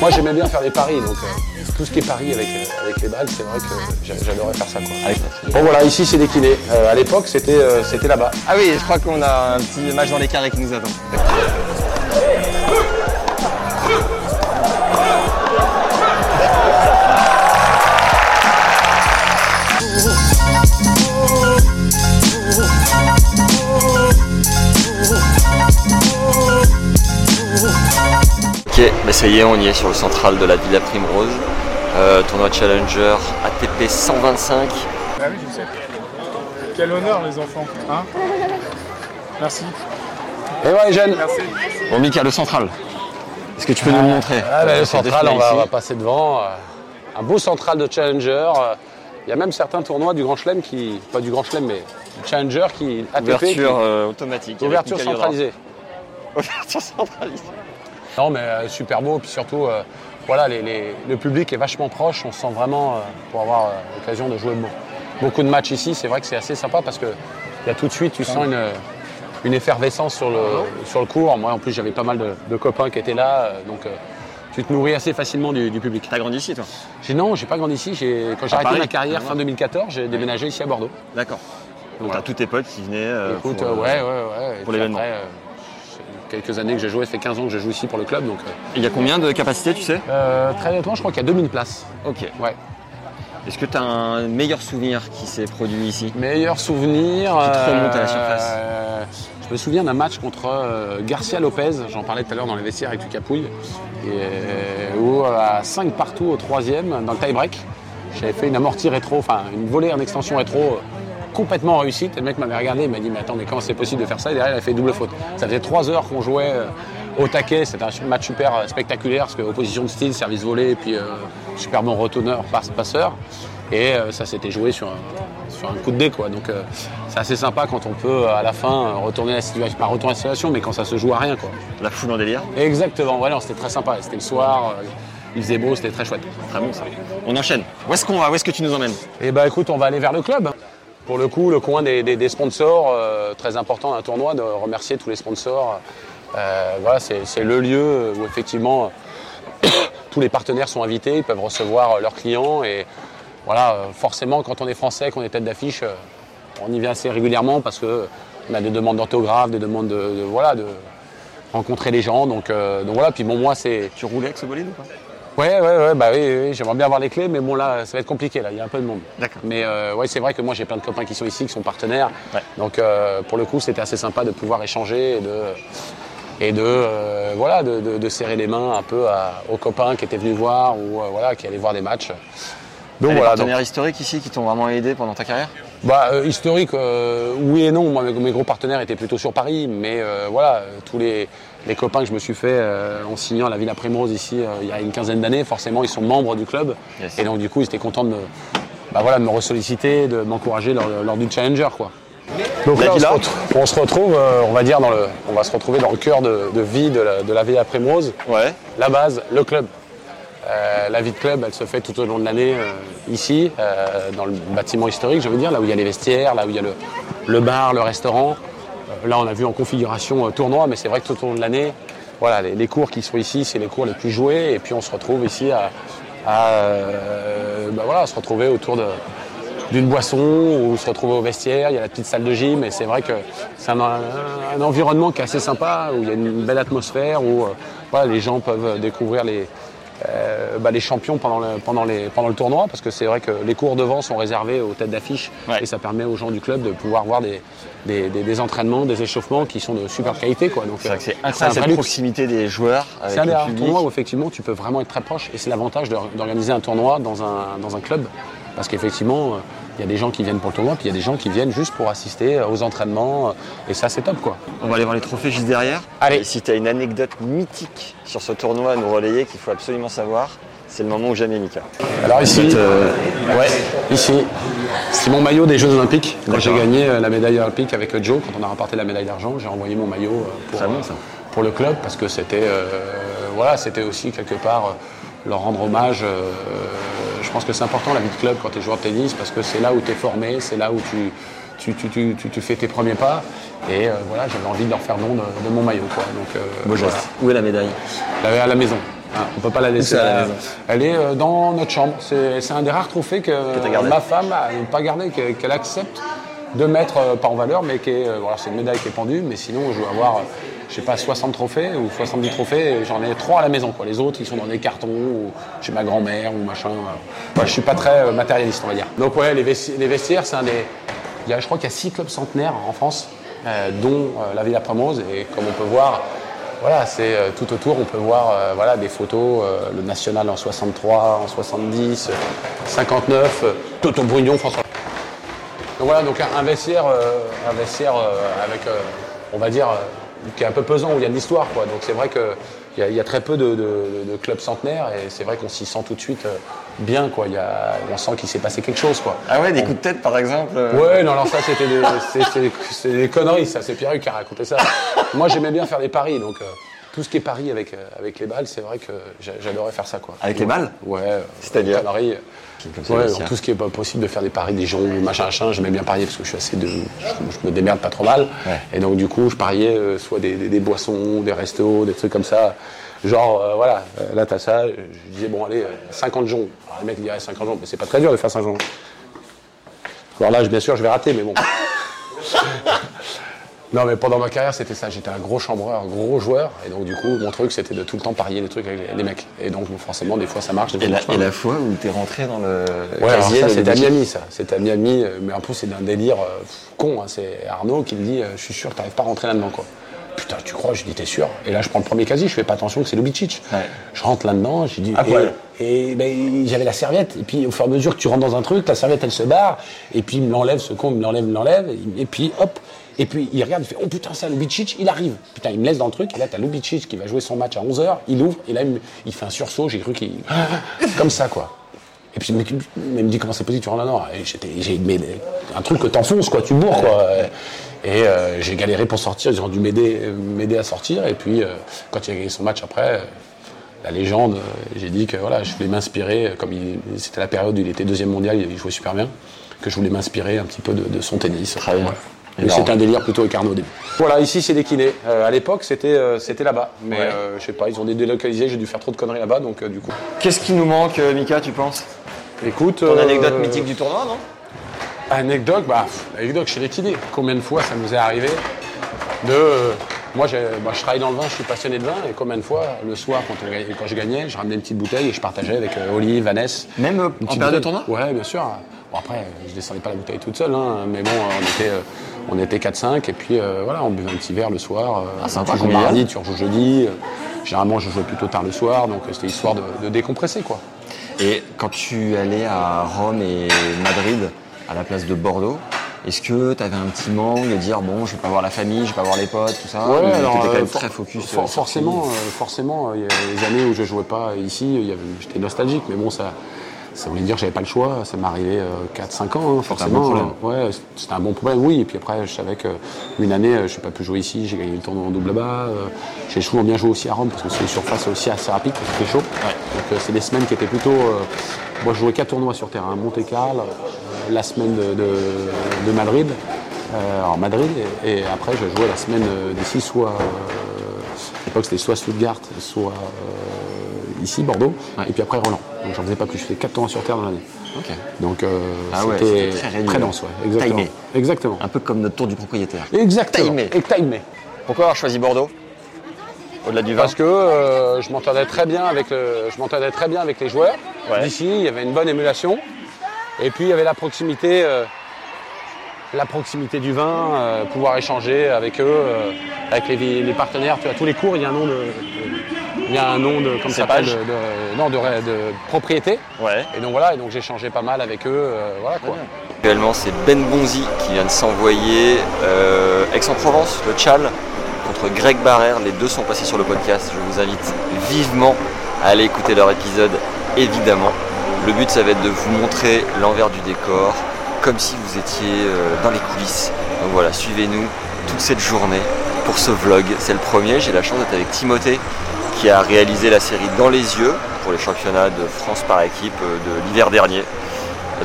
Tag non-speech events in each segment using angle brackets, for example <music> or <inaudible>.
Moi j'aimais bien faire des paris, donc euh, tout ce qui est paris avec, euh, avec les balles, c'est vrai que j'a- j'adorais faire ça. Quoi. Bon voilà, ici c'est décliné. Euh, à l'époque c'était c'était là-bas. Ah oui, je crois qu'on a un petit match dans les carrés qui nous attend. <laughs> Ok, bah ça y est, on y est sur le central de la Villa Primrose. Euh, tournoi Challenger ATP 125. Ah oui, je sais. Quel honneur, les enfants. Hein Merci. Et ouais jeune Merci. Bon, Mika, le central. Est-ce que tu peux nous le montrer? Ah, bah, Euh, le sur central, on va, ici. on va passer devant. euh, un beau central de Challenger. euh, Il y a même certains tournois du Grand Chelem qui. Pas du Grand Chelem, mais du Challenger qui. ATP, qui- Ouverture euh, automatique. ouverture centralisée. Ouverture centralisée. Non mais euh, super beau, puis surtout euh, voilà, les- les- le public est vachement proche, on se sent vraiment euh, pour avoir euh, l'occasion de jouer beau- beaucoup de matchs ici, c'est vrai que c'est assez sympa parce que y a tout de suite tu sens une, une effervescence sur le, sur le cours. Moi en plus j'avais pas mal de, de copains qui étaient là, donc tu te nourris assez facilement du, du public. T'as grandi ici, toi? J'ai non, j'ai pas grandi ici, j'ai- quand j'ai arrêté Paris ma carrière Ah, fin 2014, j'ai déménagé ici à Bordeaux. D'accord. Donc Voilà. t'as tous tes potes qui venaient. Écoute, pour, ouais, ouais, ouais. Et pour puis l'événement. Quelques années que j'ai joué, ça fait 15 ans que je joue ici pour le club, donc euh, Il y a combien de capacités, tu sais? Euh, très honnêtement, je crois qu'il y a 2000 places. Ok. Ouais. Est-ce que t'as un meilleur souvenir qui s'est produit ici? Meilleur souvenir. Qui te remonte à la euh, surface? Je me souviens d'un match contre euh, Garcia Lopez, j'en parlais tout à l'heure dans les vestiaires avec Lucapouille, et, euh, où à 5 partout au troisième, dans le tie-break, j'avais fait une amortie rétro, enfin une volée en extension rétro complètement réussite. Et le mec m'avait regardé, il m'a dit Mais attends, mais comment c'est possible de faire ça? Et derrière, il a fait double faute. Ça faisait 3 heures qu'on jouait euh, au taquet, c'était un match super euh, spectaculaire, parce que opposition de style, service volé, et puis euh, super bon retourneur, passe- passeur. Et euh, ça s'était joué sur un, sur un coup de dé, quoi. Donc euh, c'est assez sympa quand on peut à la fin retourner la situation, pas retourner la situation, mais quand ça se joue à rien, quoi. La foule en délire. Exactement, voilà, c'était très sympa. C'était le soir, il faisait beau, c'était très chouette. Très bon ça. On enchaîne. Où est-ce qu'on va? Où est-ce que tu nous emmènes? Et bah écoute, on va aller vers le club. Pour le coup, le coin des, sponsors, euh, très important d'un tournoi, de remercier tous les sponsors. Euh, voilà, c'est le lieu où effectivement <coughs> tous les partenaires sont invités, ils peuvent recevoir euh, leurs clients et voilà, forcément quand on est français, qu'on est tête d'affiche, on y vient assez régulièrement parce que on a des demandes d'orthographe, des demandes de, voilà, de rencontrer les gens. Donc, donc voilà, puis bon moi c'est Tu roulais avec ce bolide ou pas? Ouais, ouais, ouais, bah oui, oui, oui, j'aimerais bien avoir les clés, mais bon là, ça va être compliqué, là, il y a un peu de monde. D'accord. Mais euh, ouais, c'est vrai que moi j'ai plein de copains qui sont ici, qui sont partenaires. Ouais. Donc euh, pour le coup, c'était assez sympa de pouvoir échanger et de, et de, euh, voilà, de, de- de serrer les mains un peu à- aux copains qui étaient venus voir ou voilà, qui allaient voir des matchs. Donc voilà, donc- partenaires historiques ici qui t'ont vraiment aidé pendant ta carrière? Bah, euh, historique, euh, oui et non. Moi, mes, mes gros partenaires étaient plutôt sur Paris, mais euh, voilà, tous les, les copains que je me suis fait euh, en signant à la Villa Primrose ici euh, il y a une quinzaine d'années, forcément, ils sont membres du club. Yes. Et donc, du coup, ils étaient contents de me, bah, voilà, de me ressolliciter, de m'encourager lors, lors du Challenger, quoi. Donc là, on se, retrouve, on se retrouve, euh, on va dire, dans le, on va se retrouver dans le cœur de, de vie de la, de la Villa Primrose. Ouais. La base, le club. Euh, la vie de club, elle se fait tout au long de l'année euh, ici, euh, dans le bâtiment historique, je veux dire, là où il y a les vestiaires, là où il y a le, le bar, le restaurant. Là, on a vu en configuration euh, tournoi, mais c'est vrai que tout au long de l'année, voilà, les, cours qui sont ici, c'est les cours les plus joués, et puis on se retrouve ici à, euh, bah voilà, se retrouver autour d'une boisson ou se retrouver au vestiaire, il y a la petite salle de gym. Et c'est vrai que c'est un, environnement qui est assez sympa, où il y a une belle atmosphère, où euh, les gens peuvent découvrir les, euh, bah, les champions pendant le, pendant, les, pendant le tournoi, parce que c'est vrai que les cours devant sont réservés aux têtes d'affiche Ouais. et ça permet aux gens du club de pouvoir voir des, des, des- des entraînements, des échauffements qui sont de super qualité. Quoi. Donc, C'est vrai que c'est euh, incroyable cette proximité des joueurs C'est un des rares tournois où effectivement tu peux vraiment être très proche et c'est l'avantage d'organiser un tournoi dans un, dans un club parce qu'effectivement euh, Il y a des gens qui viennent pour le tournoi, puis il y a des gens qui viennent juste pour assister aux entraînements. Et ça, c'est top, quoi. On va aller voir les trophées juste derrière. Allez. Et si tu as une anecdote mythique sur ce tournoi à nous relayer qu'il faut absolument savoir, c'est le moment où jamais Mika. Alors ici, Euh, ouais, ici, c'est mon maillot des Jeux Olympiques. Quand j'ai gagné euh, la médaille olympique avec euh, Joe, quand on a remporté la médaille d'argent, j'ai envoyé mon maillot euh, pour, Très bon, euh, ça. pour le club parce que c'était, euh, voilà, c'était aussi quelque part euh, leur rendre hommage. Je pense que c'est important la vie de club quand tu es joueur de tennis parce que c'est là où tu es formé, c'est là où tu, tu, tu, tu, tu- tu fais tes premiers pas. Et euh, voilà, j'avais envie de leur faire don de, de mon maillot. Quoi. Donc, euh, Beau voilà. geste. Où est la médaille Elle est à la maison. Hein, on peut pas la laisser à la maison Elle est euh, dans notre chambre. C'est c'est un des rares trophées que, ma femme n'a pas gardé, que- qu'elle accepte de mettre, euh, pas en valeur, mais qui euh, c'est une médaille qui est pendue. Mais sinon, je dois avoir, euh, je sais pas, 60 trophées ou 70 trophées. J'en ai trois à la maison. Quoi. Les autres, ils sont dans des cartons ou chez ma grand-mère ou machin. Moi, je suis pas très euh, matérialiste, on va dire. Donc ouais, les, vesti- les vestiaires, c'est un des. Il y a, je crois qu'il y a six clubs centenaires en France, euh, dont euh, la Villa Promose. Et comme on peut voir, voilà, c'est euh, tout autour, on peut voir euh, voilà, des photos, euh, le national en 63, en 70, euh, 59, euh, Toto Brugnon, François. Donc voilà, donc un, un vestiaire, euh, un vestiaire euh, avec, euh, on va dire, euh, qui est un peu pesant, où il y a de l'histoire, quoi. Donc c'est vrai qu'il y, y a très peu de, de- de clubs centenaires et c'est vrai qu'on s'y sent tout de suite euh, bien, quoi. Il y a, on sent qu'il s'est passé quelque chose, quoi. Ah ouais, des coups de tête par exemple euh, Ouais, non, alors ça, c'était des, c'est- c'est- c'est des conneries, ça. C'est Pierre qui a raconté ça. Moi, j'aimais bien faire des paris, donc euh, tout ce qui est paris avec, euh, avec les balles, c'est vrai que j'a- j'adorais faire ça, quoi. Avec les balles? Ouais. euh, C'est-à-dire ça, Ouais, tout ce qui est pas possible de faire des paris, des gens, machin, machin. J'aimais bien parier parce que je suis assez de. Je, je me démerde pas trop mal. Ouais. Et donc, du coup, je pariais euh, soit des, des- des boissons, des restos, des trucs comme ça. Genre, euh, voilà, euh, là, t'as ça. Je disais, bon, allez, euh, 50 jours. Alors, les mecs diraient 50 jours, mais c'est pas très dur de faire 50 jours. Alors là, bien sûr, je vais rater, mais bon. <laughs> Non, mais pendant ma carrière, c'était ça. J'étais un gros chambreur, un gros joueur. Et donc, du coup, mon truc, c'était de tout le temps parier des trucs avec les, mecs. Et donc, forcément, des fois, ça marche. Des fois, Et la, et la fois où t'es rentré dans le Ouais, casier ça, c'était à. Miami, ça. C'était à Miami, mais en plus, c'est d'un délire euh, con. hein. C'est Arnaud qui me dit euh, Je suis sûr que t'arrives pas à rentrer là-dedans, quoi. Putain, tu crois Je dis T'es sûr? Et là, je prends le premier casier, je fais pas attention que c'est Lubicic. Ouais. Je rentre là-dedans, j'ai dit. À poil. Et, et, ben, j'avais la serviette. Et puis, au fur et à mesure que tu rentres dans un truc, ta serviette, elle se barre. Et puis, il me l'enlève, ce con, il me l'enlève, il me l'enlève. Et, puis, hop. Et puis, il regarde, il fait Oh putain, c'est un Lubicic, il arrive. Putain, il me laisse dans le truc. Et là, t'as Lubicic qui va jouer son match à 11h. Il ouvre. Et là, il, me- il fait un sursaut. J'ai cru qu'il. <laughs> Comme ça, quoi. Et puis, le mec, il me dit comment c'est possible, tu rentres là-dedans? Et j'étais- J'ai un truc que t'enfonces, quoi, tu bourres, quoi. Et euh, j'ai galéré pour sortir, ils ont dû m'aider m'aider à sortir. Et puis, euh, quand il a gagné son match après, euh, la légende, j'ai dit que voilà, je voulais m'inspirer, comme il- c'était la période où il était deuxième mondial, il jouait super bien, que je voulais m'inspirer un petit peu de, de son tennis. Très bien. Mais c'était un délire plutôt avec Arnaud au début. Voilà, ici c'est des kinés. Euh, à l'époque, c'était euh, c'était là-bas. Mais Ouais. euh, je sais pas, ils ont délocalisé, j'ai dû faire trop de conneries là-bas, donc euh, du coup. Qu'est-ce qui nous manque, euh, Mika, tu penses? Écoute. Ton euh, anecdote mythique du tournoi, non? Anecdote, bah, anecdote chez les kinés. Combien de fois ça nous est arrivé de. euh, moi, moi, je travaille dans le vin, je suis passionné de vin, et combien de fois, le soir, quand, on gagnait- quand je gagnais, je ramenais une petite bouteille et je partageais avec euh, Olive, Vanessa. Même euh, en période de tournoi? Ouais, bien sûr. Bon, après, je descendais pas la bouteille toute seule, hein, mais bon, on était, on était 4-5, et puis euh, voilà, on buvait un petit verre le soir. euh, Ah, tu joues mardi, tu rejoues jeudi. euh, généralement, je jouais plutôt tard le soir, donc c'était histoire de, de décompresser, quoi. Et quand tu allais à Rome et Madrid, à la place de Bordeaux, est-ce que tu avais un petit manque de dire bon, je vais pas voir la famille, je vais pas voir les potes, tout ça Ouais, ou alors, quand euh, même for- très focus for- euh, forcément, euh, forcément, il y a les années où je jouais pas ici, j'étais nostalgique, mais bon, ça, ça voulait dire que j'avais pas le choix. Ça m'est arrivé 4-5 ans, hein, forcément. bon. Ouais, c'était un bon problème, oui. Et puis après, je savais qu'une année, euh, je n'ai pas pu jouer ici, j'ai gagné le tournoi en double euh, J'ai souvent bien joué aussi à Rome parce que c'est une surface aussi assez rapide, parce que c'est chaud. Donc euh, c'est des semaines qui étaient plutôt. euh, moi, je jouais 4 tournois sur terrain, Monte-Carlo, euh, la semaine de, de- de Madrid. Euh, alors Madrid et, et après je jouais la semaine euh, d'ici soit euh, à l'époque c'était soit Stuttgart soit euh, ici Bordeaux et puis après Roland donc j'en faisais pas plus. Je faisais 4 tours sur terre dans l'année. Donc euh, Ah c'était très réduit. dense ouais. Exactement. Timé. exactement. Un peu comme notre tour du propriétaire. exactement. Timé. et timé. Pourquoi avoir choisi Bordeaux? Au-delà du vin? Parce que euh, je m'entendais très bien avec le, je m'entendais très bien avec les joueurs. Ouais. d'ici il y avait une bonne émulation. Et puis il y avait la proximité euh, la proximité du vin, euh, pouvoir échanger avec eux, euh, avec les, les partenaires. Tu vois, tous les cours, il y a un nom de, il y a un nom de, comme ça s'appelle, de, Cépage de- non, de, de propriété. Ouais. Et donc voilà, et donc j'ai changé pas mal avec eux, euh, voilà quoi. Actuellement, c'est Ben Bonzi qui vient de s'envoyer euh, Aix-en-Provence, le Tchal, contre Greg Barrère. Les deux sont passés sur le podcast. Je vous invite vivement à aller écouter leur épisode, évidemment. Le but, ça va être de vous montrer l'envers du décor, comme si vous étiez euh, dans les coulisses. Donc voilà, suivez-nous toute cette journée pour ce vlog. C'est le premier. J'ai la chance d'être avec Timothée qui a réalisé la série Dans les yeux pour les championnats de France par équipe euh, de l'hiver dernier.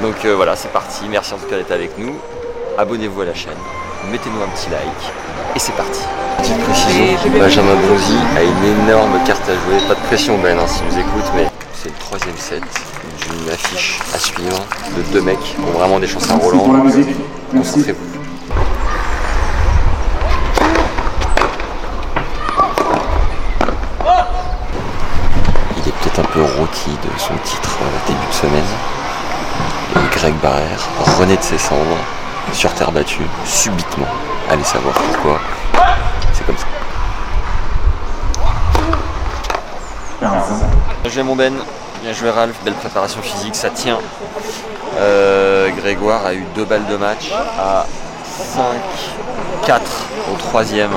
Donc euh, voilà, c'est parti. Merci en tout cas d'être avec nous. Abonnez-vous à la chaîne, mettez-nous un petit like et c'est parti. Petite précision, Benjamin Bonzi a une énorme carte à jouer. Pas de pression Ben hein, si vous écoute, mais c'est le troisième set d'une affiche à suivre de deux mecs qui ont vraiment des chances à Roland. Concentrez-vous. Rookie de son titre euh, début de semaine. Et Greg Barrère renaît de ses cendres sur terre battue subitement. Allez savoir pourquoi. C'est comme ça. Joué mon Ben, bien joué Ralph, belle préparation physique, ça tient. Euh, Grégoire a eu deux balles de match à 5-4 au troisième,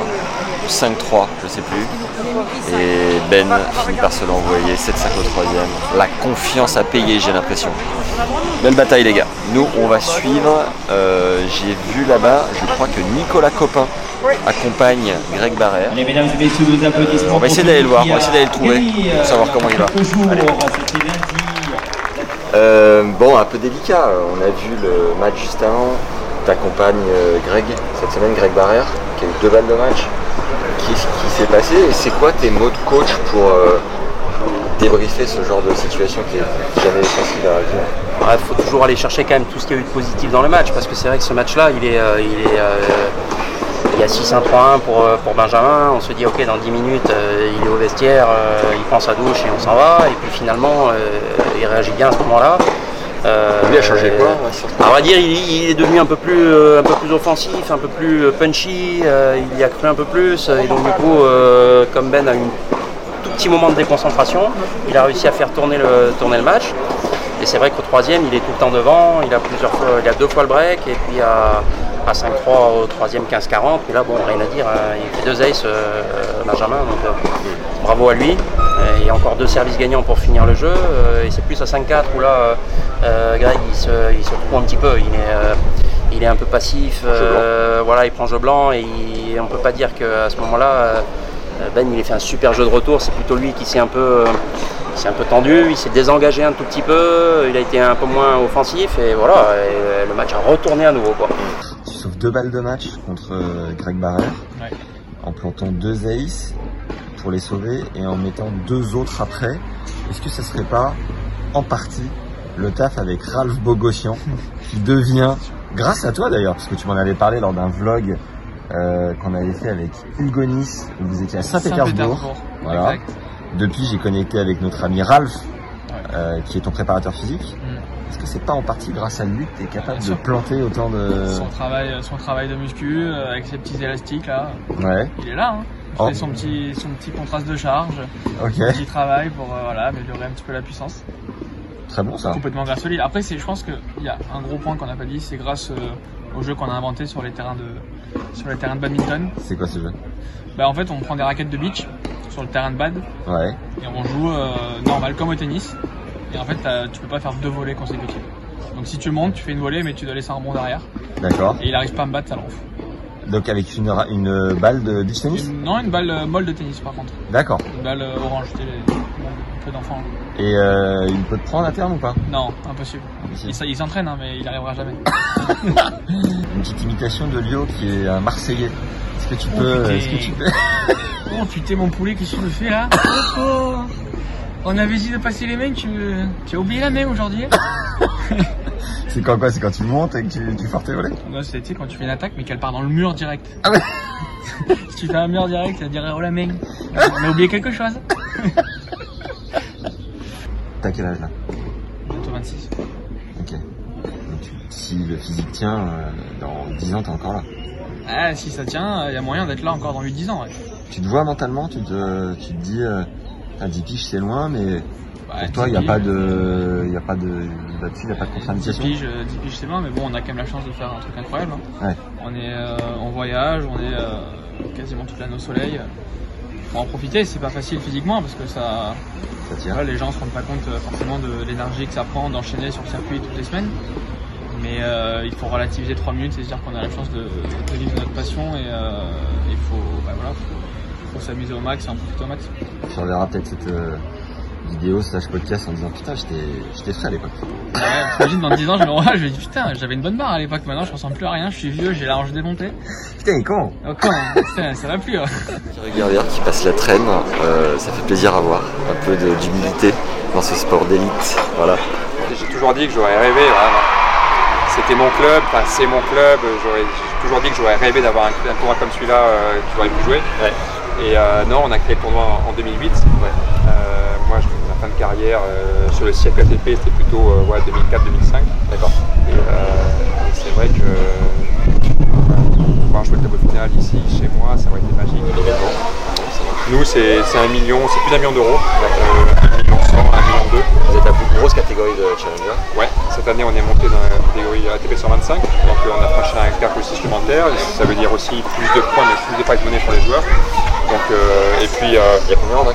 5-3, je sais plus. Et Ben finit par se l'envoyer, 7-5 au troisième. La confiance à payer, j'ai l'impression. Belle bataille les gars. Nous on va suivre. Euh, J'ai vu là-bas, je crois que Nicolas Copin accompagne Greg Barrère. Allez, mesdames et messieurs, vos applaudissements. On va essayer d'aller le voir, on va essayer d'aller le trouver, gagné, pour euh, savoir comment il va. Allez. Euh, bon, un peu délicat. On a vu le match juste avant. T'accompagnes euh, Greg cette semaine, Greg Barrère, qui a eu deux balles de match. Qu'est-ce qui s'est passé et c'est quoi tes mots de coach pour euh, débriefer ce genre de situation qui est jamais facile à résoudre Il faut toujours aller chercher quand même tout ce qu'il y a eu de positif dans le match parce que c'est vrai que ce match-là, il est, euh, il est, euh, il y a 6-1-3-1 pour, euh, pour Benjamin. On se dit ok, dans 10 minutes, il est au vestiaire, il prend sa douche et on s'en va. Et puis finalement, il réagit bien à ce moment-là. Euh, Lui a changé quoi à vrai dire, il, il est devenu un peu plus, euh, un peu plus offensif, un peu plus euh, punchy. il y a cru un peu plus. et donc du coup, comme Ben a eu un tout petit moment de déconcentration, il a réussi à faire tourner le, tourner le match. Et c'est vrai qu'au troisième, il est tout le temps devant. Il a plusieurs fois, il a deux fois le break et puis à, à 5-3 au troisième 15-40. Mais là, bon, rien à dire. hein, il fait deux aces, euh, Benjamin. Donc euh, bravo à lui. Euh, Il y a encore deux services gagnants pour finir le jeu. euh, et c'est plus à 5-4 où là, euh, Greg, il se, il se trouve un petit peu. Il est, euh, il est un peu passif. euh, voilà, il prend jeu blanc et il- on peut pas dire qu'à ce moment-là. ben il a fait un super jeu de retour, c'est plutôt lui qui s'est un peu, euh, s'est un peu tendu, il s'est désengagé un tout petit peu, il a été un peu moins offensif et voilà, et le match a retourné à nouveau quoi. Tu sauves deux balles de match contre Greg Barrère Ouais. en plantant deux aces pour les sauver et en mettant deux autres après. Est-ce que ça serait pas en partie le taf avec Ralph Bogossian qui devient, grâce à toi d'ailleurs, parce que tu m'en avais parlé lors d'un vlog euh, qu'on avait fait avec Hugo Nice, où vous étiez à Saint-Pétersbourg. Saint-Pétersbourg, Voilà. exact. Depuis, j'ai connecté avec notre ami Ralph, Ouais. euh, qui est ton préparateur physique. Mm. Est-ce que c'est pas en partie grâce à lui que tu es capable Bien de sûr. planter autant de... Son travail, son travail de muscu euh, avec ses petits élastiques là, Ouais, il est là. Hein. Il Oh. fait son petit, son petit contraste de charge, ok, petit travail pour euh, voilà, améliorer un petit peu la puissance. très bon ça. Complètement grâce à lui. Après, je pense qu'il y a un gros point qu'on n'a pas dit, c'est grâce euh, au jeu qu'on a inventé sur les terrains de, sur les terrains de badminton. C'est quoi ce jeu? Bah, en fait, on prend des raquettes de beach sur le terrain de bad Ouais, et on joue euh, normal comme au tennis. Et en fait, tu peux pas faire deux volées consécutives. Donc si tu montes, tu fais une volée, mais tu dois laisser un rebond derrière. d'accord. Et il arrive pas à me battre, ça le rend fou. Donc avec une, une balle de beach tennis? Une- non, une balle euh, molle de tennis par contre. D'accord. Une balle euh, orange, tu sais, les- un peu d'enfant. Et euh, il peut te prendre à terme ou pas? Non, impossible. Impossible. Il, s'entraîne, hein, mais il arrivera jamais. <laughs> Une petite imitation de Lio qui est un Marseillais. Est-ce que tu Oh, peux... putain. Est-ce que tu peux... <laughs> Oh putain, mon poulet, qu'est-ce que tu me fais là? <laughs> Oh, On avait dit de passer les mains, tu, tu as oublié la main aujourd'hui C'est quand quoi C'est quand tu montes et que tu, tu fortes tes volets Non, c'est tu sais, quand tu fais une attaque, mais qu'elle part dans le mur direct. Ah ouais <laughs> si tu fais un mur direct, ça dirait oh la main. On a oublié quelque chose. <laughs> T'as quel âge là? Bientôt 26. Ok. Donc si le physique tient, euh, dans 10 ans t'es encore là. Ah, si ça tient, il y a moyen d'être là encore dans 8-10 ans. Ouais. Tu te vois mentalement, tu te, tu te dis, euh, à 10 piges c'est loin, mais Bah, Pour toi, il n'y a 10 pas piges, de, il y a pas de, là-dessus, il n'y a pas de 10 contre-indication. piges, euh, 10 piges, c'est bien, mais bon, on a quand même la chance de faire un truc incroyable. hein. Ouais. On est euh, en voyage, on est euh, quasiment toute l'année au soleil. Faut en profiter, c'est pas facile physiquement parce que ça, Ça voilà, les gens se rendent pas compte euh, forcément de l'énergie que ça prend d'enchaîner sur le circuit toutes les semaines. Mais euh, il faut relativiser 3 minutes et se dire qu'on a la chance de, de vivre notre passion et euh, il faut, bah, voilà, faut, faut s'amuser au max et en profiter au max. Tu reverras peut-être cette euh, vidéo slash podcast en disant putain, j'étais, j'étais frais à l'époque. Ouais, T'imagines dans 10 ans, je me revois, je me dis putain, j'avais une bonne barre à l'époque, maintenant je ressemble plus à rien, je suis vieux, j'ai la hanche démontée. Putain, il est con. Oh, con, putain, ça va plus. hein. Qui passe la traîne, euh, ça fait plaisir à voir. Un peu d'humilité dans ce sport d'élite. Voilà. J'ai toujours dit que j'aurais rêvé. C'était mon club, enfin c'est mon club, j'aurais- j'ai toujours dit que j'aurais rêvé d'avoir un, un tournoi comme celui-là euh, que j'aurais pu jouer. Et euh, non, on a créé le tournoi en, en 2008. Euh, moi, je, ma fin de carrière euh, sur le siècle ATP, c'était plutôt euh, ouais, 2004-2005. D'accord. Et, euh, et c'est vrai que pouvoir jouer le tableau final ici, chez moi, ça aurait été magique. Nous, c'est c'est un million, c'est plus d'un million d'euros. Euh, un million cent, un million deux. Vous êtes la plus grosse catégorie de challenger. Ouais, cette année on est monté dans la catégorie ATP 125, donc on a franchi un cap aussi supplémentaire, ça veut dire aussi plus de points, mais plus de prize money pour les joueurs. Donc, euh, et puis, euh, Il y a combien en euh,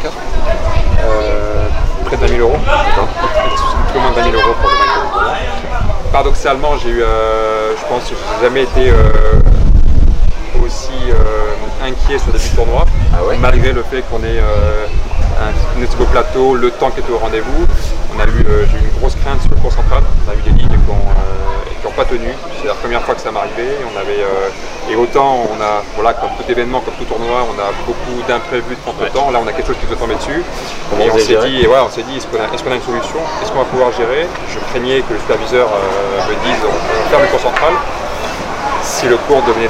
près de 20 000 euros, un peu moins de 20 000 euros pour le vainqueur. Paradoxalement, j'ai eu, euh, je pense, que j'ai jamais été euh, aussi euh, inquiet sur le début du tournoi, Ah ouais? Malgré le fait qu'on ait euh, un, beau plateau, le temps qui était au rendez-vous. On a eu, euh, j'ai eu une grosse crainte sur le cours central. On a eu des lignes qui pas tenu. C'est la première fois que ça m'arrivait. On avait euh, et autant on a, voilà, comme tout événement, comme tout tournoi, on a beaucoup d'imprévus de contre-temps. Là, on a quelque chose qui peut tomber dessus. Comment et on s'est dit, et ouais, on s'est dit, est-ce qu'on a, qu'on a une solution? Est-ce qu'on va pouvoir gérer? Je craignais que le superviseur euh, me dise, on, on ferme le cours central. Si le cours devenait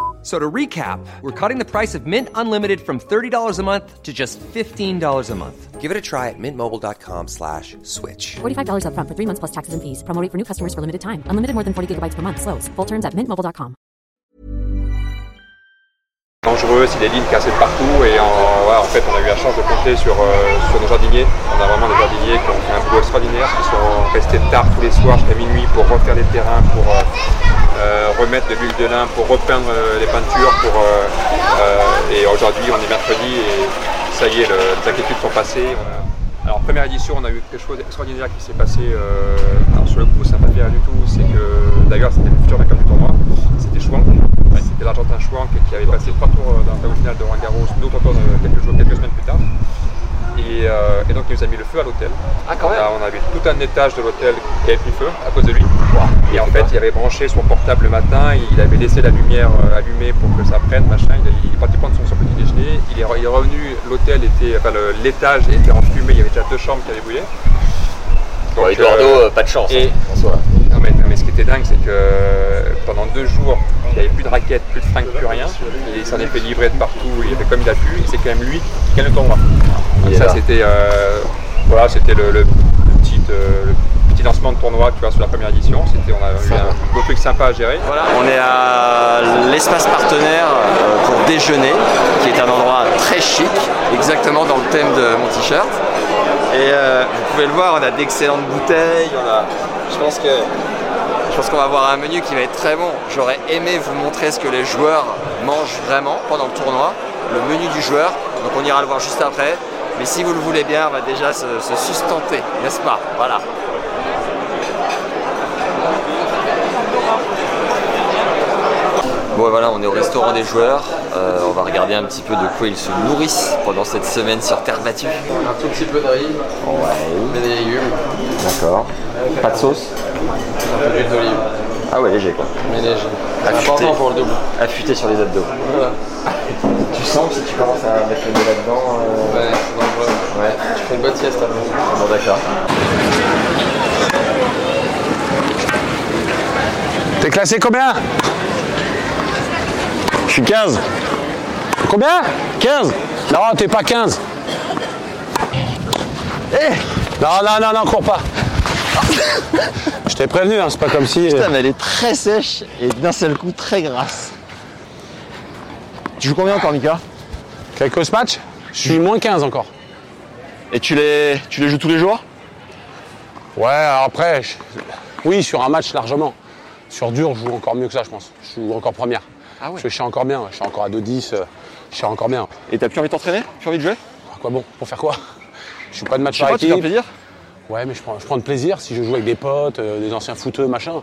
So to recap, we're cutting the price of Mint Unlimited from $30 a month to just $15 a month. Give it a try at mintmobile.com slash switch. $45 upfront for three months plus taxes and fees. Promo rate for new customers for limited time. Unlimited more than 40 gigabytes per month. Slows. Full terms at mintmobile.com. dangereux, c'est des lignes cassées de partout et en, ouais, en fait on a eu la chance de compter sur, euh, sur nos jardiniers. On a vraiment des jardiniers qui ont fait un boulot extraordinaire, qui sont restés tard tous les soirs jusqu'à minuit pour refaire les terrains, pour euh, remettre de l'huile de lin, pour repeindre euh, les peintures. Pour, euh, euh, et aujourd'hui on est mercredi et ça y est, le- les inquiétudes sont passées. Alors première édition, on a eu quelque chose d'extraordinaire qui s'est passé. euh, alors sur le coup, ça m'a pas fait rien du tout. C'est que d'ailleurs, c'était le futur vainqueur du tournoi. C'était Schwank. C'était l'Argentin Schwank qui avait passé trois tours euh, dans la finale de Roland Garros, d'autres tours euh, quelques jours, quelques semaines plus tard. Et, euh, et donc il nous a mis le feu à l'hôtel. Ah, quand même. On, a- on avait tout un étage de l'hôtel qui avait pris feu à cause de lui. Et en fait, il avait branché son portable le matin, il avait laissé la lumière euh, allumée pour que ça prenne, machin. Il, il est parti prendre son, son petit déjeuner. Il est, re- il est revenu, l'hôtel était, enfin l'étage était en fumée, il y avait déjà deux chambres qui avaient brûlé. Donc, Eduardo, euh, euh, pas de chance. et- hein, était dingue, c'est que euh, pendant deux jours, il n'y avait plus de raquettes, plus de fringues, plus rien. Il s'en est fait livrer de partout, il a fait comme il a pu, et c'est quand même lui qui gagne le tournoi. Donc ça, c'était euh, voilà, c'était le, le- le petit, euh, le petit lancement de tournoi, tu vois, sur la première édition. C'était, on a eu un beau truc sympa à gérer. Voilà, on est à l'espace partenaire pour déjeuner, qui est un endroit très chic, exactement dans le thème de mon t-shirt. Et euh, vous pouvez le voir, on a d'excellentes bouteilles. On a, je pense que je pense qu'on va avoir un menu qui va être très bon. J'aurais aimé vous montrer ce que les joueurs mangent vraiment pendant le tournoi, le menu du joueur. Donc on ira le voir juste après. Mais si vous le voulez bien, on va déjà se, se sustenter, n'est-ce pas? Voilà. Bon voilà, on est au restaurant des joueurs. Euh, on va regarder un petit peu de quoi ils se nourrissent pendant cette semaine sur terre battue. Un tout petit peu de riz, Ouais. et des légumes, D'accord. Pas de sauce? Un peu d'huile d'olive, Ah ouais, léger quoi. mais léger. Important pour le double. Affûté sur les abdos. Voilà. <laughs> Tu sens que si tu commences à mettre le nez là-dedans. euh, Ouais, c'est dangereux. Ouais. Tu fais une bonne sieste avant. Bon d'accord. T'es classé combien? Je suis 15. Combien? 15 Non, t'es pas 15. Non, non, non, non, cours pas. Je t'ai prévenu, hein, c'est pas comme si. Putain, mais elle est très sèche et d'un seul coup très grasse. Tu joues combien encore, Mika? Quelques matchs? Je suis moins 15 encore. Et tu les, tu les joues tous les jours? Ouais, alors après, je- oui, sur un match largement. Sur dur, je joue encore mieux que ça, je pense. Je joue encore première. Ah ouais Parce que je suis encore bien, je suis encore à 2-10, euh, je suis encore bien. Et t'as plus envie de t'entraîner? Plus envie de jouer? À quoi bon? Pour faire quoi? Je suis pas de match Je sais par pas, tu fais équipe. plaisir Ouais, mais je prends, je prends de plaisir si je joue avec des potes, euh, des anciens footeux, machin,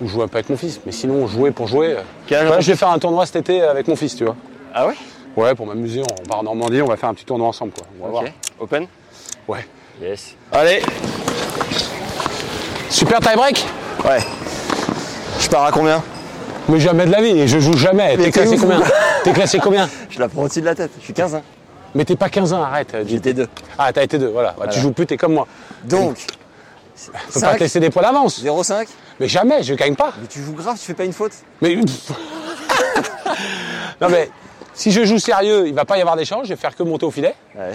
ou jouer un peu avec mon fils. Mais sinon, jouer pour jouer. euh, Quel je vais faire un tournoi cet été avec mon fils, tu vois. Ah ouais? Ouais, pour m'amuser, on part en Normandie, on va faire un petit tournoi ensemble, quoi. On va Ok. Open? Ouais. Yes. Allez Super tie break Ouais. Je pars à combien? Mais jamais de la vie, et je joue jamais. Mais T'es classé ouf. combien? <laughs> T'es classé combien? Je la prends au-dessus de la tête. Je suis 15 ans. Mais t'es pas 15 ans, arrête. J'étais deux. Ah, t'as été deux, voilà. Bah, Voilà. Tu joues plus, t'es comme moi. Donc, Je peux pas te laisser des points d'avance. 0,5 Mais jamais, je gagne pas. Mais tu joues grave, tu fais pas une faute Mais. <laughs> non, mais si je joue sérieux, il va pas y avoir d'échange, je vais faire que monter au filet. Ouais.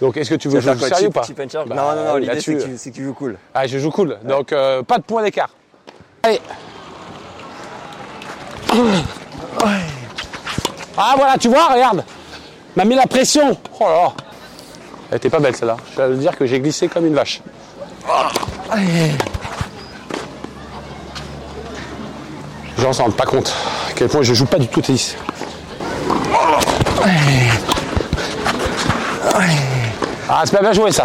Donc est-ce que tu veux jouer sérieux ou pas and Bah, Non, non, non, l'idée c'est là-dessus, que, tu- c'est que tu joues cool. Ah, je joue cool. Donc euh, pas de point d'écart. Allez. Ah voilà, tu vois, regarde. M'a mis la pression. Oh là là. Elle était pas belle celle-là. Je dois le dire que j'ai glissé comme une vache. Les gens s'en rendent pas compte à quel point je joue pas du tout au tennis. Ah, c'est pas bien joué ça.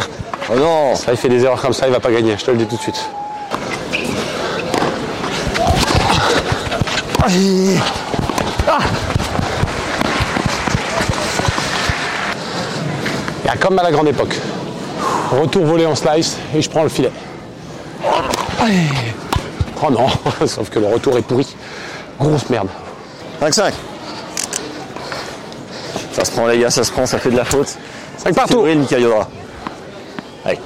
Oh non Ça, il fait des erreurs comme ça, il va pas gagner, je te le dis tout de suite. Il y a comme à la grande époque. Retour volé en slice et je prends le filet. Oh non, <laughs> sauf que le retour est pourri. Grosse merde. 5-5. Ça se prend les gars, ça se prend, ça fait de la faute. 5 partout. Février, Mika Yodra. Allez.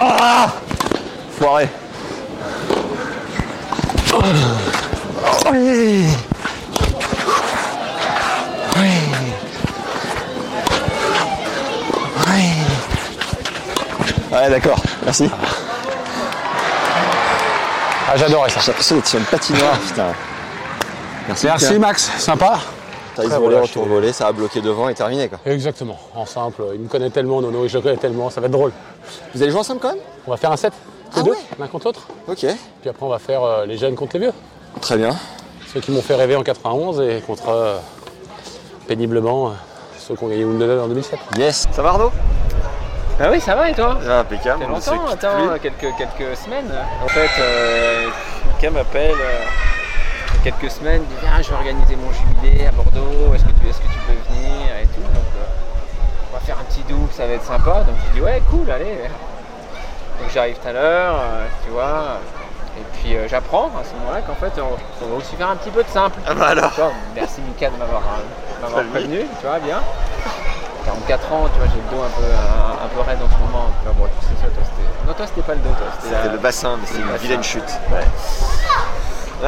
Ah Foiré. Ouais, d'accord, merci. Ah, j'adorais ça. J'ai l'impression d'être sur une patinoire, putain. Merci. Max, sympa. T'as Très volé, relâché. retour volé, ça a bloqué devant et terminé quoi. Exactement, en simple. Il me connaît tellement, Nono, je le connais tellement, ça va être drôle. Vous allez jouer ensemble quand même? On va faire un set, tous Ah deux, ouais l'un contre l'autre. Ok. Puis après, on va faire euh, les jeunes contre les vieux. Très bien. Ceux qui m'ont fait rêver en 91 et contre euh, péniblement euh, ceux qui ont gagné Wimbledon en 2007. Yes. Ça va Arnaud? Bah oui, ça va et toi Ah, impeccable. Ça fait longtemps, attends, quelques, quelques semaines. En fait, euh, Mika m'appelle euh, il y a quelques semaines, il dit Viens, je vais organiser mon jubilé à Bordeaux, est-ce que, tu, est-ce que tu peux venir et tout. Donc, euh, on va faire un petit double, ça va être sympa. Donc je dis Ouais, cool, allez. Donc j'arrive tout à l'heure, euh, tu vois. Et puis euh, j'apprends à ce moment-là qu'en fait, on, on va aussi faire un petit peu de simple. Ah bah alors. Vois, merci Mika de m'avoir, m'avoir prévenu, tu vois, bien. 44 ans, tu vois, j'ai le dos un peu, un, peu raide en ce moment. Tu vois, bon, tu sais ça, toi, c'était... Non, toi, c'était pas le dos, toi. C'était, C'était la- le bassin, mais c'est une vilaine chute.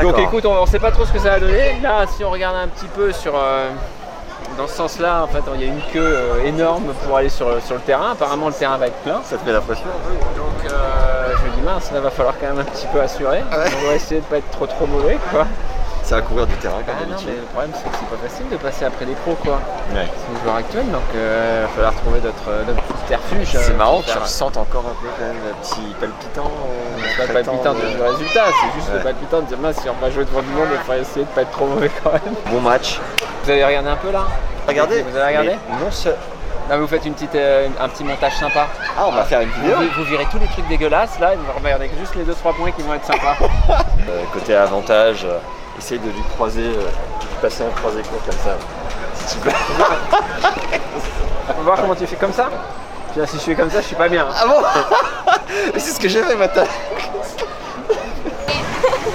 Donc écoute, on, on sait pas trop ce que ça va donner. Là, si on regarde un petit peu sur... euh, dans ce sens-là, en fait, il y a une queue euh, énorme pour aller sur, le- sur le terrain. Apparemment, le terrain va être plein. Ça te met la pression Donc euh, je me dis mince, là va falloir quand même un petit peu assurer. On va essayer de pas être trop trop mauvais quoi. Ça va couvrir du terrain Ah comme non d'habitude. mais le problème c'est que c'est pas facile de passer après les pros quoi. Ouais. C'est le joueur actuel donc euh, il va falloir trouver d'autres euh, d'autres refuges. C'est euh, marrant que tu ressentes encore un peu quand même un petit palpitant. euh, C'est pas le palpitant de- du résultat, c'est juste le palpitant de dire mince si on va jouer devant du monde il faut essayer de pas être trop mauvais quand même. Bon match. Vous avez regardé un peu là? Regardez. Vous avez regardé? Non, ce... Là vous faites une petite, euh, un petit montage sympa. Ah, on va faire une vidéo. Vous, vous virez tous les trucs dégueulasses là et vous regardez juste les 2-3 points qui vont être sympas. <laughs> Euh, côté avantage, euh, essaye de lui croiser, euh, de lui passer un croisé court comme ça. Si tu peux. On va voir comment tu fais comme ça. Puis là, si je fais comme ça, je suis pas bien. Ah bon? Mais c'est ce que j'ai fait maintenant.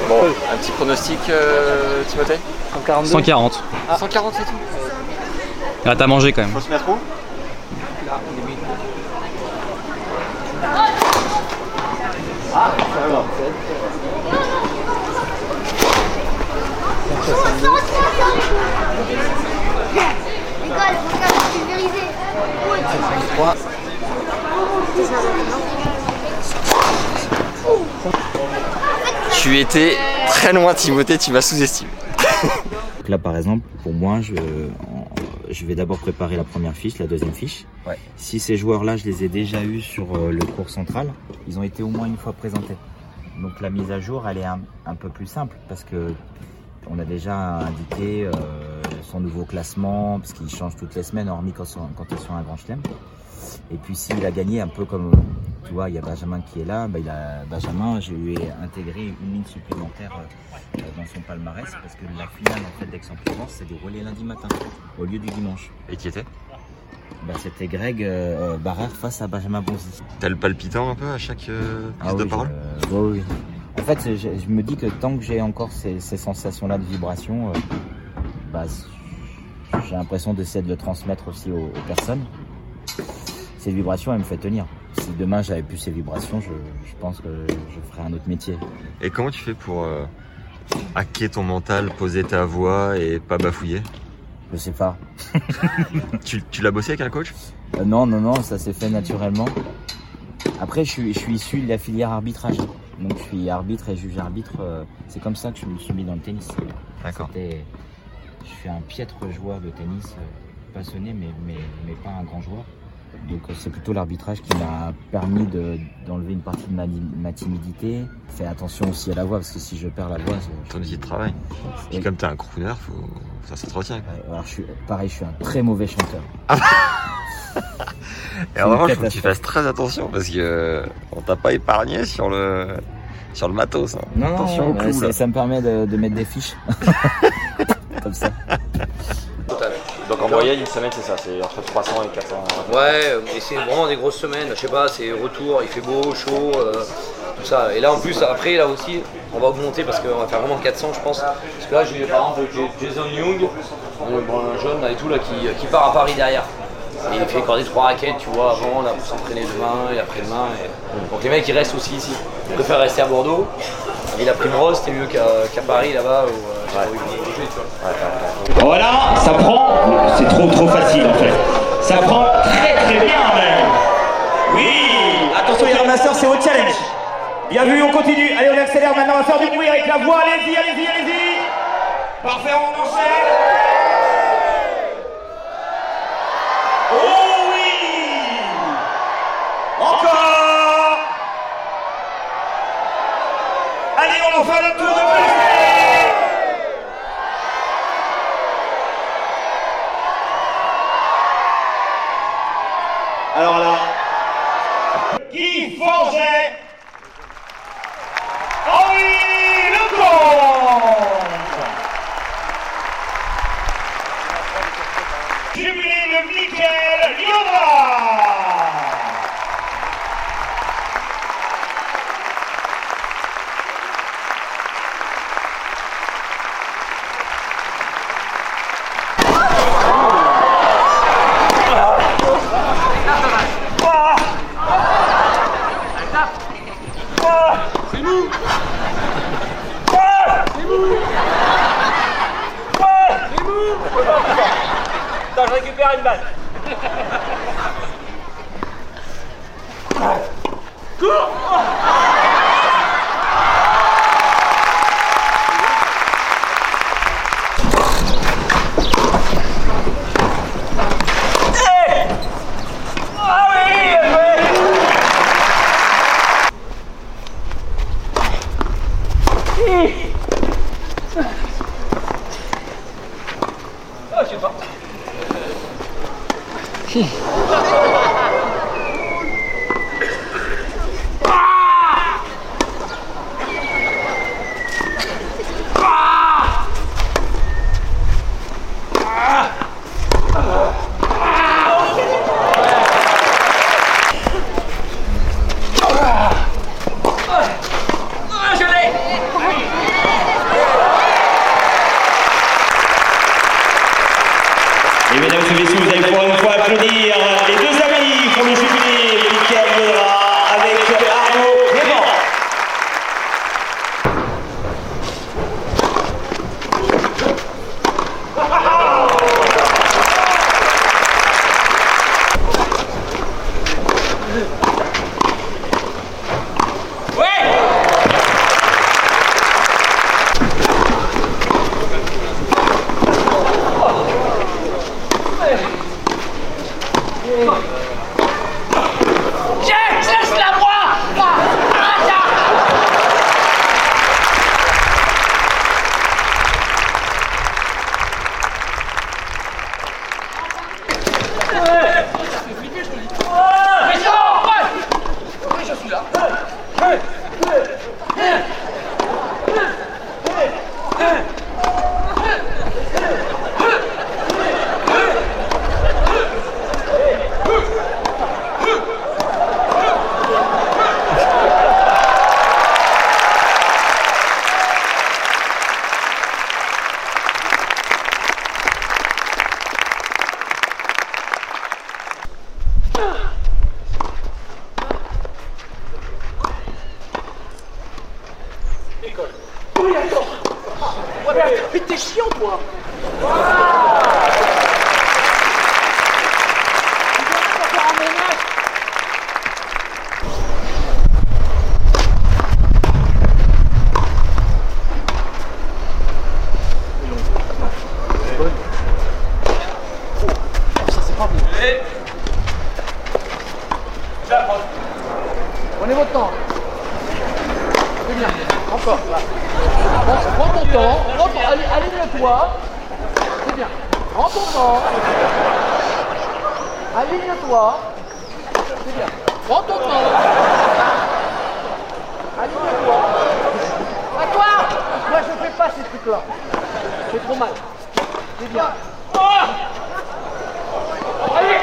Bon, un petit pronostic, euh, Timothée? 140. 140 c'est tout? Là, t'as mangé quand même. Faut se mettre où? Tu étais très loin, Timothée, tu m'as sous-estimé. Donc là, par exemple, pour moi, je, euh, vais d'abord préparer la première fiche, la deuxième fiche. Si ces joueurs-là, je les ai déjà eus sur euh, le cours central, ils ont été au moins une fois présentés. Donc la mise à jour, elle est un peu plus simple parce que on a déjà indiqué euh, son nouveau classement, parce qu'il change toutes les semaines, hormis quand, quand il est sur un grand chelem. Et puis s'il a gagné un peu comme, tu vois, il y a Benjamin qui est là, bah, il a, Benjamin, j'ai eu intégré une ligne supplémentaire euh, dans son palmarès parce que la finale en fait d'Aix-en-Provence s'est déroulée lundi matin au lieu du dimanche. Et qui était? Bah, C'était Greg euh, Barrère face à Benjamin Bonzi. T'as le palpitant un peu à chaque euh, prise Ah de parole? je- oui. En fait, je, je me dis que tant que j'ai encore ces, ces sensations-là de vibration, euh, bah, j'ai l'impression d'essayer de le transmettre aussi aux, aux personnes. Ces vibrations, elles me font tenir. Si demain j'avais plus ces vibrations, je, je pense que je ferais un autre métier. Et comment tu fais pour euh, hacker ton mental, poser ta voix et pas bafouiller? Je sais pas. <laughs> Tu, tu l'as bossé avec un coach? Euh, non, non, non, ça s'est fait naturellement. Après, je suis issu de la filière arbitrage. Donc, je suis arbitre et juge arbitre. euh, c'est comme ça que je me suis mis dans le tennis. D'accord. Je suis un piètre joueur de tennis, euh, passionné, mais, mais, mais pas un grand joueur. Donc, euh, c'est plutôt l'arbitrage qui m'a permis de- d'enlever une partie de ma, ma timidité. Fais attention aussi à la voix, parce que si je perds la voix, Ton outil de travail. Puis Oui. comme t'es un crooner, faut... ça s'entretient. Alors, je suis, pareil, je suis un très mauvais chanteur. <laughs> Et en revanche, faut que tu fasses très attention parce que on t'a pas épargné sur le sur le matos. hein. Non, non, Attention au ouais, clou, c'est- là. ça me permet de, de mettre des fiches. <laughs> Comme ça. Donc en moyenne, une semaine, c'est ça, c'est entre 300 et 400. Ouais, mais c'est vraiment des grosses semaines. Je sais pas, c'est retour, il fait beau, chaud, euh, tout ça. Et là en plus, après, là aussi, on va augmenter parce qu'on va faire vraiment 400, je pense. Parce que là, j'ai par exemple Jason Young, un un jeune là et tout, là, qui, qui part à Paris derrière. Et il fait encore des trois raquettes, tu vois, avant, là, pour s'entraîner demain et après-demain. et- Donc les mecs, ils restent aussi ici. Ils préfèrent rester à Bordeaux. Et la Primrose, c'était mieux qu'à Paris, là-bas, où, Voilà, ça prend. C'est trop trop facile en fait. Ça prend très très bien même. Oui, attention, un master, c'est au challenge. Bien vu, on continue. Allez, on accélère maintenant, on va faire du bruit avec la voix. Allez-y, allez-y, allez-y. Parfait, on enchaîne. Oh oui Encore Allez, on en fait le tour de plaisir Alors là, Guy Forget Henri Lecomte Jubilé de Michael Liodra C'est nous C'est nous C'est nous Attends, je récupère une balle. Cours Whew. C'est trop mal. C'est bien. Allez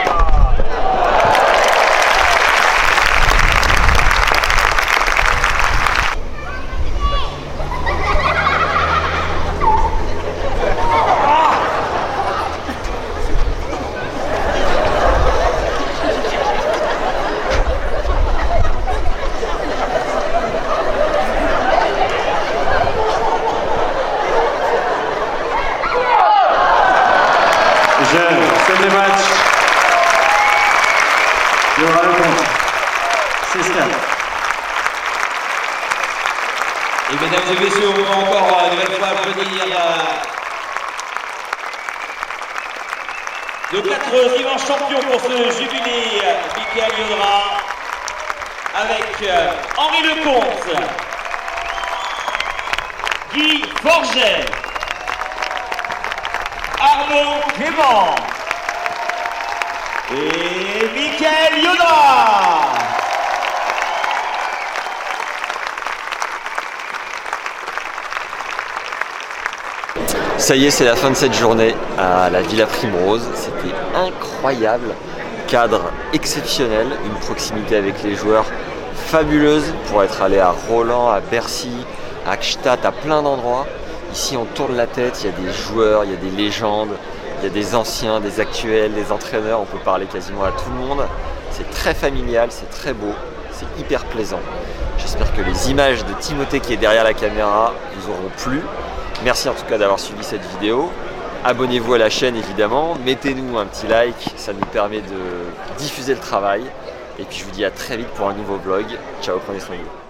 Jeune, c'est le match. Il y aura le compte. C'est ça. Et mesdames et messieurs, on va encore une nouvelle fois applaudir euh, nos quatre immenses champions pour ce jubilé, Michael Yodra, avec euh, Henri Lecomte, Guy Forget, Arnaud Clément et Michael Yodra. Ça y est, c'est la fin de cette journée à la Villa Primrose. C'était incroyable. Cadre exceptionnel, une proximité avec les joueurs fabuleuse pour être allé à Roland, à Bercy, à Gstaad, à plein d'endroits. Ici, on tourne la tête, il y a des joueurs, il y a des légendes, il y a des anciens, des actuels, des entraîneurs, on peut parler quasiment à tout le monde. C'est très familial, c'est très beau, c'est hyper plaisant. J'espère que les images de Timothée qui est derrière la caméra vous auront plu. Merci en tout cas d'avoir suivi cette vidéo. Abonnez-vous à la chaîne évidemment, mettez-nous un petit like, ça nous permet de diffuser le travail. Et puis je vous dis à très vite pour un nouveau vlog. Ciao, prenez soin de vous.